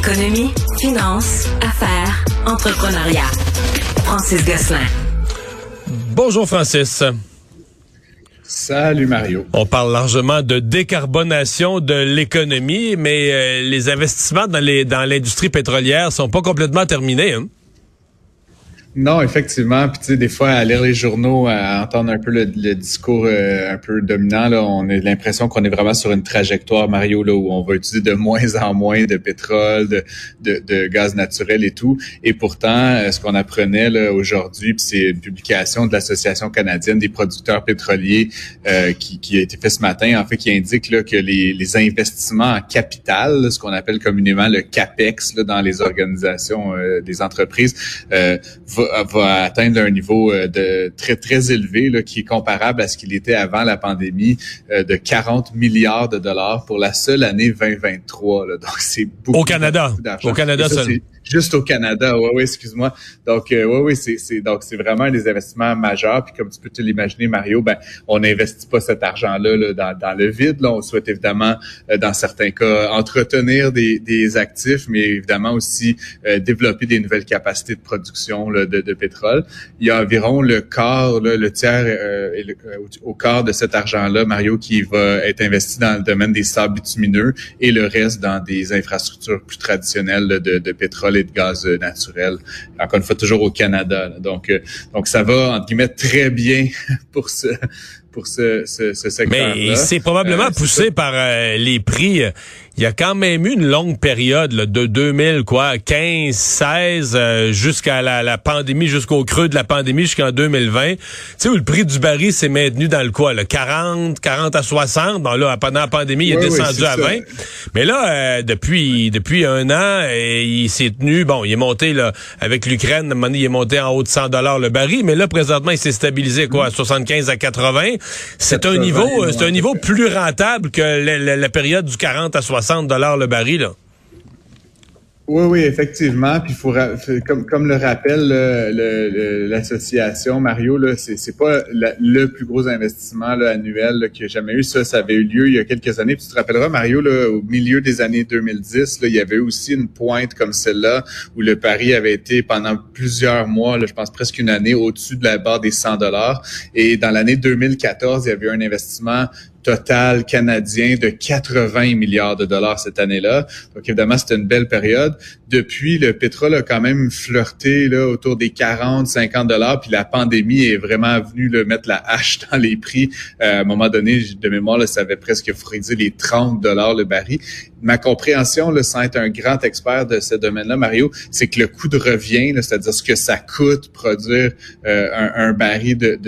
Économie, finance, affaires, entrepreneuriat. Francis Gosselin. Bonjour Francis. Salut Mario. On parle largement de décarbonation de l'économie, mais euh, les investissements dans les dans l'industrie pétrolière sont pas complètement terminés. Hein? Non, effectivement. Puis tu sais, des fois, à lire les journaux, à entendre un peu le, discours euh, un peu dominant, là, on a l'impression qu'on est vraiment sur une trajectoire, Mario, là, où on va utiliser de moins en moins de pétrole, de, gaz naturel et tout. Et pourtant, euh, ce qu'on apprenait là, aujourd'hui, puis c'est une publication de l'Association canadienne des producteurs pétroliers euh, qui, a été fait ce matin, en fait, qui indique là, que les, investissements en capital, ce qu'on appelle communément le CAPEX là, dans les organisations des entreprises, atteindre un niveau euh, de très très élevé là, qui est comparable à ce qu'il était avant la pandémie euh, de 40 milliards de dollars pour la seule année 2023. Là. Donc c'est beaucoup. Au Canada. Au Canada seul. Juste au Canada, oui, oui, excuse-moi. Donc, euh, oui, oui, c'est, donc c'est vraiment des investissements majeurs. Puis comme tu peux te l'imaginer, Mario, ben on n'investit pas cet argent-là là, dans, dans le vide. Là, on souhaite évidemment, euh, dans certains cas, entretenir des, des actifs, mais évidemment aussi euh, développer des nouvelles capacités de production là, de, de, pétrole. Il y a environ le quart, là, le tiers euh, et le, au quart de cet argent-là, Mario, qui va être investi dans le domaine des sables bitumineux et le reste dans des infrastructures plus traditionnelles de, de pétrole de gaz euh, naturel. Encore une fois, toujours au Canada. Donc, euh, donc ça va, entre guillemets, très bien pour ce pour ce, ce, ce secteur-là. Mais c'est probablement euh, poussé par les prix il y a quand même eu une longue période là, de 2000 quoi 15 16 euh, jusqu'à la, la, pandémie jusqu'au creux de la pandémie jusqu'en 2020 tu sais où le prix du baril s'est maintenu dans le quoi là 40 40 à 60 bon là pendant la pandémie il est descendu à 20 mais là euh, depuis depuis un an il s'est tenu bon il est monté là avec l'Ukraine il est monté en haut de 100 dollars le baril mais là présentement il s'est stabilisé quoi à 75 à 80 c'est un niveau c'est un niveau plus rentable que la, la période du 40 à 60 60 dollars le baril. Là. Oui, oui, effectivement. Puis faut comme le rappelle l'association Mario, là, c'est pas le plus gros investissement annuel qu'il y a jamais eu. Ça, ça avait eu lieu il y a quelques années. Puis tu te rappelleras, Mario, au milieu des années 2010, là, il y avait aussi une pointe comme celle-là où le pari avait été pendant plusieurs mois, je pense presque une année, au-dessus de la barre des 100 dollars. Et dans l'année 2014, il y avait eu un investissement total canadien de 80 milliards de dollars cette année-là. Donc évidemment, c'était une belle période. Depuis, le pétrole a quand même flirté là, autour des 40, 50 dollars, puis la pandémie est vraiment venue le mettre la hache dans les prix. Euh, à un moment donné, de mémoire, là, ça avait presque frisé les 30 dollars le baril ma compréhension, là, sans être un grand expert de ce domaine-là, Mario, c'est que le coût de revient, c'est-à-dire ce que ça coûte produire euh, un, baril de,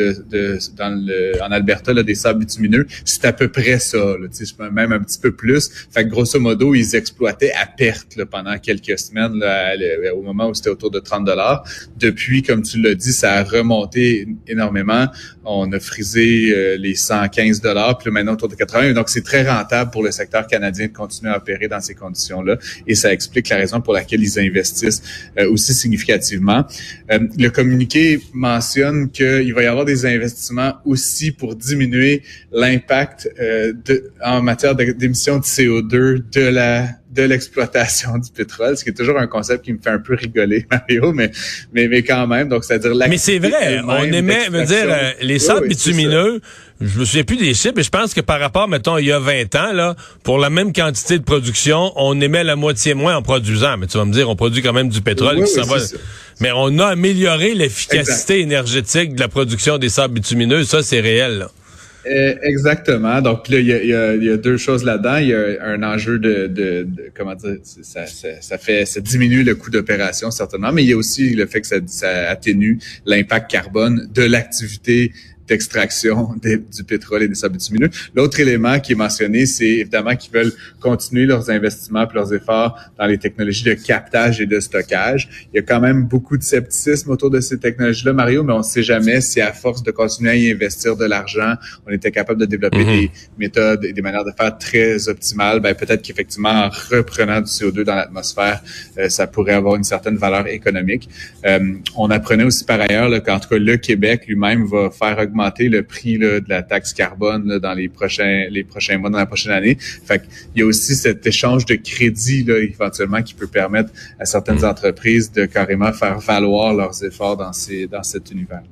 dans le, en Alberta des sables bitumineux, c'est à peu près ça, là, même un petit peu plus. Fait que grosso modo, ils exploitaient à perte pendant quelques semaines au moment où c'était autour de 30 dollars. Depuis, comme tu l'as dit, ça a remonté énormément. On a frisé euh, les 115 dollars, puis maintenant autour de 80. Donc, c'est très rentable pour le secteur canadien de continuer à opérer dans ces conditions-là. Et ça explique la raison pour laquelle ils investissent euh, aussi significativement. Euh, le communiqué mentionne qu'il va y avoir des investissements aussi pour diminuer l'impact en matière d'émissions de CO2 de la de l'exploitation du pétrole, ce qui est toujours un concept qui me fait un peu rigoler, Mario, mais mais, mais quand même. Donc, c'est-à-dire Mais c'est vrai, on aimait, veut dire, euh, les sables bitumineux, je me souviens plus des chiffres, mais je pense que par rapport, mettons, il y a 20 ans, là, pour la même quantité de production, on émet la moitié moins en produisant. Mais tu vas me dire, on produit quand même du pétrole qui s'en va. Mais on a amélioré l'efficacité énergétique de la production des sables bitumineux. Ça, c'est réel, là. Euh, exactement. Donc là, il y a, y a, deux choses là-dedans. Il y a un enjeu de, de, comment dire, ça, ça, ça, fait, ça diminue le coût d'opération certainement, mais il y a aussi le fait que ça, ça atténue l'impact carbone de l'activité d'extraction du pétrole et des sables bitumineux. L'autre élément qui est mentionné, c'est évidemment qu'ils veulent continuer leurs investissements et leurs efforts dans les technologies de captage et de stockage. Il y a quand même beaucoup de scepticisme autour de ces technologies-là, Mario, mais on ne sait jamais si à force de continuer à y investir de l'argent, on était capable de développer mhm. des méthodes et des manières de faire très optimales. Ben, peut-être qu'effectivement, en reprenant du CO2 dans l'atmosphère, euh, ça pourrait avoir une certaine valeur économique. Euh, on apprenait aussi par ailleurs qu'en tout cas, le Québec lui-même va faire augmenter le prix de la taxe carbone dans les prochains les prochains mois, dans la prochaine année. Fait il y a aussi cet échange de crédit là, éventuellement qui peut permettre à certaines mm. entreprises de carrément faire valoir leurs efforts dans ces dans cet univers.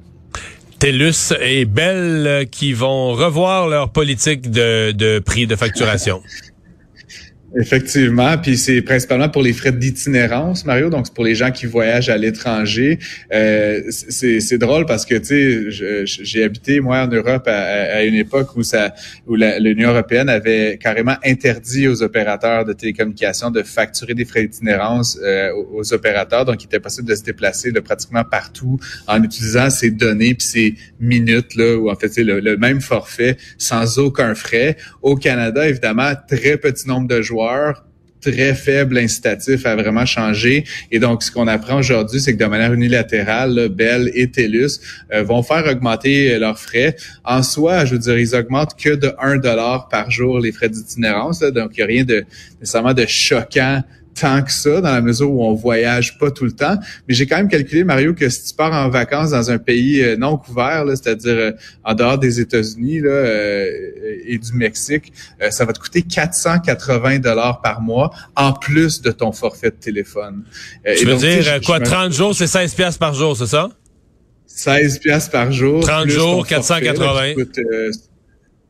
TELUS et Bell qui vont revoir leur politique de, de prix de facturation. Effectivement, puis c'est principalement pour les frais d'itinérance, Mario. Donc c'est pour les gens qui voyagent à l'étranger. Euh, c'est drôle parce que tu sais, j'ai habité moi en Europe à, une époque où ça, où l'Union européenne avait carrément interdit aux opérateurs de télécommunications de facturer des frais d'itinérance euh, aux, opérateurs. Donc il était possible de se déplacer de pratiquement partout en utilisant ces données puis ces minutes là, ou en fait c'est le, le même forfait sans aucun frais. Au Canada, évidemment, très petit nombre de joueurs très faible incitatif à vraiment changer. Et donc, ce qu'on apprend aujourd'hui, c'est que de manière unilatérale, Bell et TELUS euh, vont faire augmenter leurs frais. En soi, je veux dire, ils augmentent que de 1 dollar par jour les frais d'itinérance. Donc, il n'y a rien de nécessairement de choquant tant que ça, dans la mesure où on voyage pas tout le temps. Mais j'ai quand même calculé, Mario, que si tu pars en vacances dans un pays euh, non couvert, c'est-à-dire euh, en dehors des États-Unis euh, et du Mexique, ça va te coûter 480 dollars par mois en plus de ton forfait de téléphone. Tu veux dire quoi, 30 jours, c'est 16 pièces par jour, c'est ça? 16 pièces par jour. 30 jours, 480.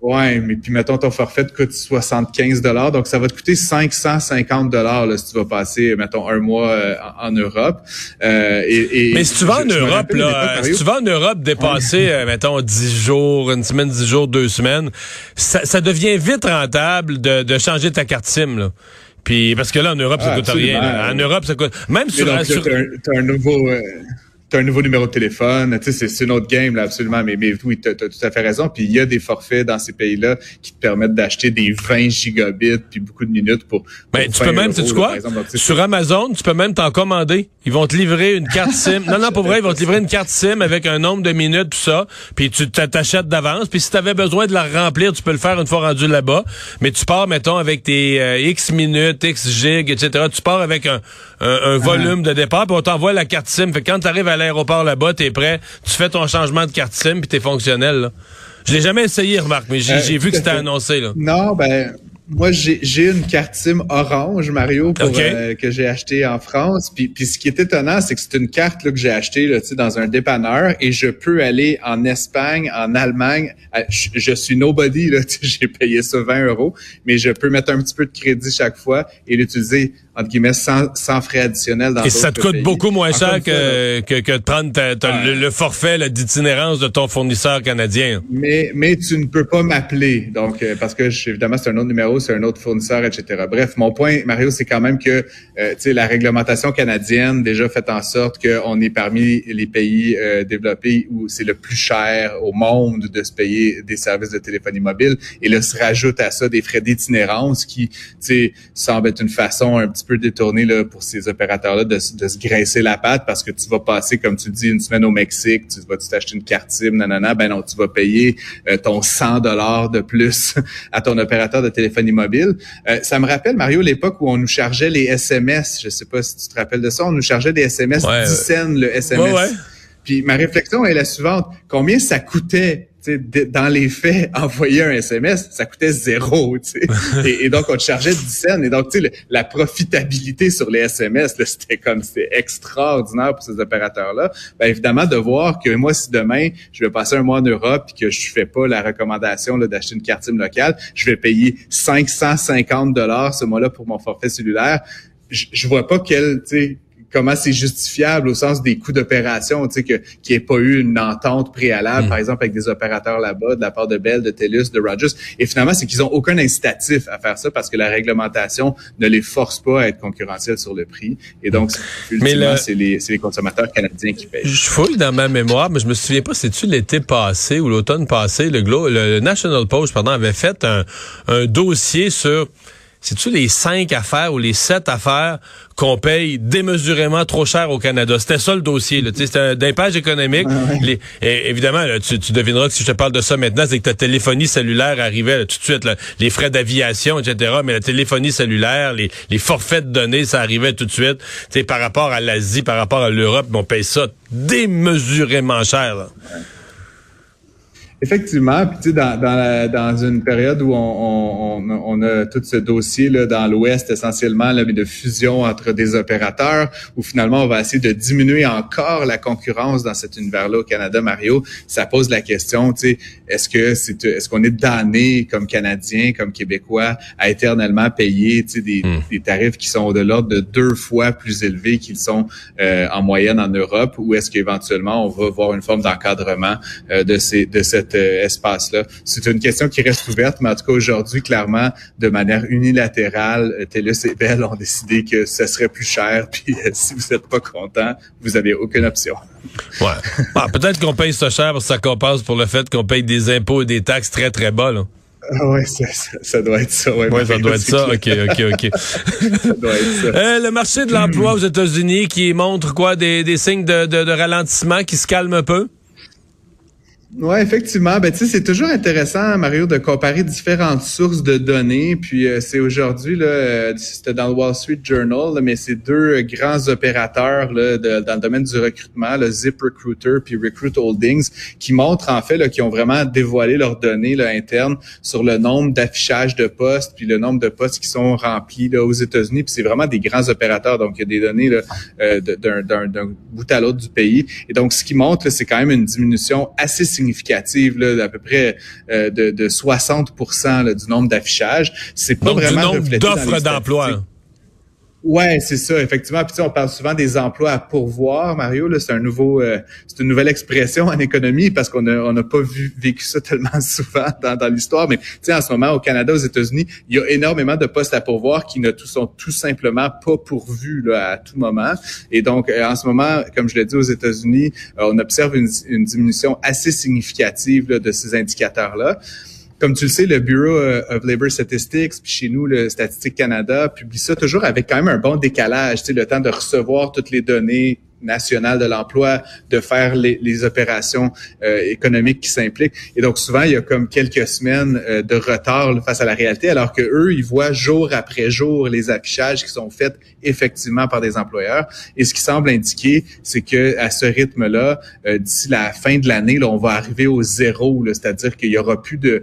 Ouais, mais puis mettons ton forfait te coûte 75 dollars, donc ça va te coûter 550 dollars si tu vas passer mettons un mois euh, en, Europe. Euh, et, mais si tu vas en Europe là, si tu vas en Europe dépasser euh, mettons 10 jours, une semaine, 10 jours, deux semaines, ça, ça devient vite rentable de, de changer ta carte SIM là. Puis parce que là en Europe ça ah, coûte rien. En Europe ça coûte même sur, donc, sur... As un, nouveau tu un nouveau numéro de téléphone, tu sais, c'est une autre game, là, absolument, mais, mais oui, tu as, tout à fait raison. Puis il y a des forfaits dans ces pays-là qui te permettent d'acheter des 20 gigabits puis beaucoup de minutes pour. Ben, tu peux même, sais tu quoi? Sur Amazon, tu peux même t'en commander. Ils vont te livrer une carte SIM. non, non, pour vrai, ils vont te livrer une carte SIM avec un nombre de minutes, tout ça. Puis tu t'achètes d'avance. Puis si tu avais besoin de la remplir, tu peux le faire une fois rendu là-bas. Mais tu pars, mettons, avec tes euh, X minutes, X gigs, etc. Tu pars avec un, un, volume de départ, puis on t'envoie la carte SIM. Fait que quand tu arrives à l'aéroport là-bas, t'es prêt, tu fais ton changement de carte SIM, puis t'es fonctionnel. Là. Je l'ai jamais essayé, remarque, mais j'ai euh, vu que c'était annoncé. Là. Non, ben moi, j'ai une carte SIM orange, Mario, euh, que j'ai acheté en France. Puis, puis ce qui est étonnant, c'est que c'est une carte là, que j'ai achetée là, dans un dépanneur et je peux aller en Espagne, en Allemagne. Je, je suis nobody, j'ai payé ça 20 euros, mais je peux mettre un petit peu de crédit chaque fois et l'utiliser entre guillemets, sans, sans frais additionnels dans Et ça te coûte beaucoup moins cher que, que, que, de prendre le, forfait d'itinérance de ton fournisseur canadien. Mais, mais tu ne peux pas m'appeler. Donc, euh, parce que évidemment, c'est un autre numéro, c'est un autre fournisseur, etc. Bref, mon point, Mario, c'est quand même que euh, sais la réglementation canadienne déjà fait en sorte qu'on est parmi les pays euh, développés où c'est le plus cher au monde de se payer des services de téléphonie mobile. Et là, se rajoute à ça des frais d'itinérance qui, tu sais, semble être une façon un petit peu détourné là, pour ces opérateurs-là de, se graisser la patte parce que tu vas passer, comme tu dis, une semaine au Mexique, tu vas t'acheter une carte SIM, nanana, ben non, tu vas payer euh, ton 100 dollars de plus à ton opérateur de téléphonie mobile. Euh, ça me rappelle, Mario, l'époque où on nous chargeait les SMS. Je sais pas si tu te rappelles de ça. On nous chargeait des SMS, 10 cents le SMS. Puis ma réflexion est la suivante. Combien ça coûtait dans les faits, envoyer un SMS, ça coûtait zéro. et, et, donc, on te chargeait 10 cents. Et donc, la profitabilité sur les SMS, c'était comme c'était extraordinaire pour ces opérateurs-là. Ben, évidemment, de voir que moi, si demain, je vais passer un mois en Europe et que je fais pas la recommandation d'acheter une carte SIM locale, je vais payer 550 dollars ce mois-là pour mon forfait cellulaire. Je, je vois pas quel, comment c'est justifiable au sens des coûts d'opération, tu sais, que, qu'il n'y ait pas eu une entente préalable, mm. par exemple, avec des opérateurs là-bas, de la part de Bell, de TELUS, de Rogers. Et finalement, c'est qu'ils n'ont aucun incitatif à faire ça parce que la réglementation ne les force pas à être concurrentiels sur le prix. Et donc, ultimement, c'est les, les, consommateurs canadiens qui payent. Je fouille dans ma mémoire, mais je me souviens pas, c'est-tu l'été passé ou l'automne passé, le, le National Post, pardon, avait fait un, un dossier sur c'est-tu les cinq affaires ou les sept affaires qu'on paye démesurément trop cher au Canada? C'était ça le dossier. C'était un d'impage économique. évidemment, tu, devineras que si je te parle de ça maintenant, c'est que ta téléphonie cellulaire arrivait tout de suite. les frais d'aviation, etc. Mais la téléphonie cellulaire, les, forfaits de données, ça arrivait tout de suite. T'sais, par rapport à l'Asie, par rapport à l'Europe, on paye ça démesurément cher. Effectivement, puis tu sais, dans, dans, dans, une période où on, on, on, a tout ce dossier là dans l'Ouest essentiellement, là, mais de fusion entre des opérateurs, où finalement on va essayer de diminuer encore la concurrence dans cet univers-là au Canada, Mario, ça pose la question, tu sais, est-ce que c'est est-ce qu'on est damné comme Canadiens, comme Québécois, à éternellement payer tu sais, des, hmm. des tarifs qui sont de l'ordre de deux fois plus élevés qu'ils sont euh, en moyenne en Europe, ou est-ce qu'éventuellement on va voir une forme d'encadrement euh, de ces de cette euh, espace-là. C'est une question qui reste ouverte, mais en tout cas aujourd'hui, clairement, de manière unilatérale, euh, TELUS et Bell ont décidé que ça serait plus cher. Puis euh, si vous n'êtes pas content, vous avez aucune option. Ouais. Ah, peut-être qu'on paye ça cher parce que ça compense pour le fait qu'on paye des impôts et des taxes très très bas. Là. Ah oui, ça, ça, doit être ça. Oui, ouais, ça doit être ça. OK, OK, OK. ça doit être ça. le marché de l'emploi aux États-Unis qui montre quoi? Des, des signes de, de, de ralentissement qui se calme un peu? Ouais, effectivement. Ben, c'est toujours intéressant, Mario, de comparer différentes sources de données. Puis euh, c'est aujourd'hui, là, euh, c'était dans le Wall Street Journal, mais c'est deux grands opérateurs là, dans le domaine du recrutement, le Zip Recruiter puis Recruit Holdings, qui montrent en fait là, qui ont vraiment dévoilé leurs données là, internes sur le nombre d'affichages de postes, puis le nombre de postes qui sont remplis là, aux États-Unis. Puis c'est vraiment des grands opérateurs, donc il y a des données là, euh, d'un bout à l'autre du pays. Et donc, ce qui montre, c'est quand même une diminution assez significative là, d'à peu près euh, de, de 60 du nombre d'affichages. C'est pas vraiment du nombre d'offres d'emploi. Ouais, c'est ça, effectivement. Puis on parle souvent des emplois à pourvoir, Mario. Là, c'est un nouveau, euh, c'est une nouvelle expression en économie parce qu'on a, on n'a pas vu vécu ça tellement souvent dans, dans l'histoire. Mais en ce moment au Canada, aux États-Unis, il y a énormément de postes à pourvoir qui ne sont tout simplement pas pourvus là, à tout moment. Et donc, euh, en ce moment, comme je l'ai dit aux États-Unis, euh, on observe une, une diminution assez significative de ces indicateurs-là. Comme tu le sais, le Bureau euh, of Labor Statistics, puis chez nous, le Statistique Canada, publie ça toujours avec quand même un bon décalage, tu sais, le temps de recevoir toutes les données nationales de l'emploi, de faire les, opérations euh, économiques qui s'impliquent. Et donc souvent, il y a comme quelques semaines euh, de retard face à la réalité, alors que eux, ils voient jour après jour les affichages qui sont faits effectivement par des employeurs. Et ce qui semble indiquer, c'est que à ce rythme-là, d'ici la fin de l'année, on va arriver au zéro, c'est-à-dire qu'il y aura plus de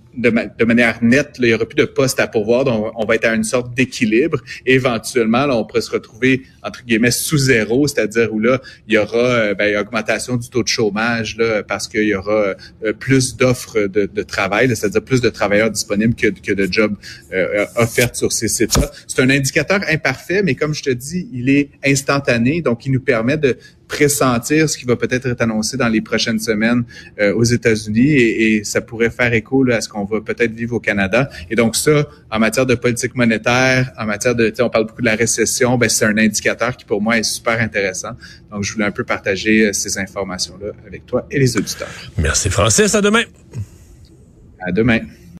de, manière nette, il n'y aura plus de postes à pourvoir, donc on va être à une sorte d'équilibre. Éventuellement, là, on pourrait se retrouver, entre guillemets, sous zéro, c'est-à-dire où là, il y aura euh, ben, augmentation du taux de chômage là, parce qu'il y aura euh, plus d'offres de, de, travail, c'est-à-dire plus de travailleurs disponibles que, que de jobs euh, offerts sur ces sites-là. C'est un indicateur imparfait, mais comme je te dis, il est instantané, donc il nous permet de pressentir ce qui va peut-être être annoncé dans les prochaines semaines euh, aux États-Unis et, et, ça pourrait faire écho là, à ce qu'on va peut-être vivre au Canada. Et donc ça, en matière de politique monétaire, en matière de, on parle beaucoup de la récession, ben c'est un indicateur qui pour moi est super intéressant. Donc je voulais un peu partager euh, ces informations-là avec toi et les auditeurs. Merci Francis, à demain. À demain.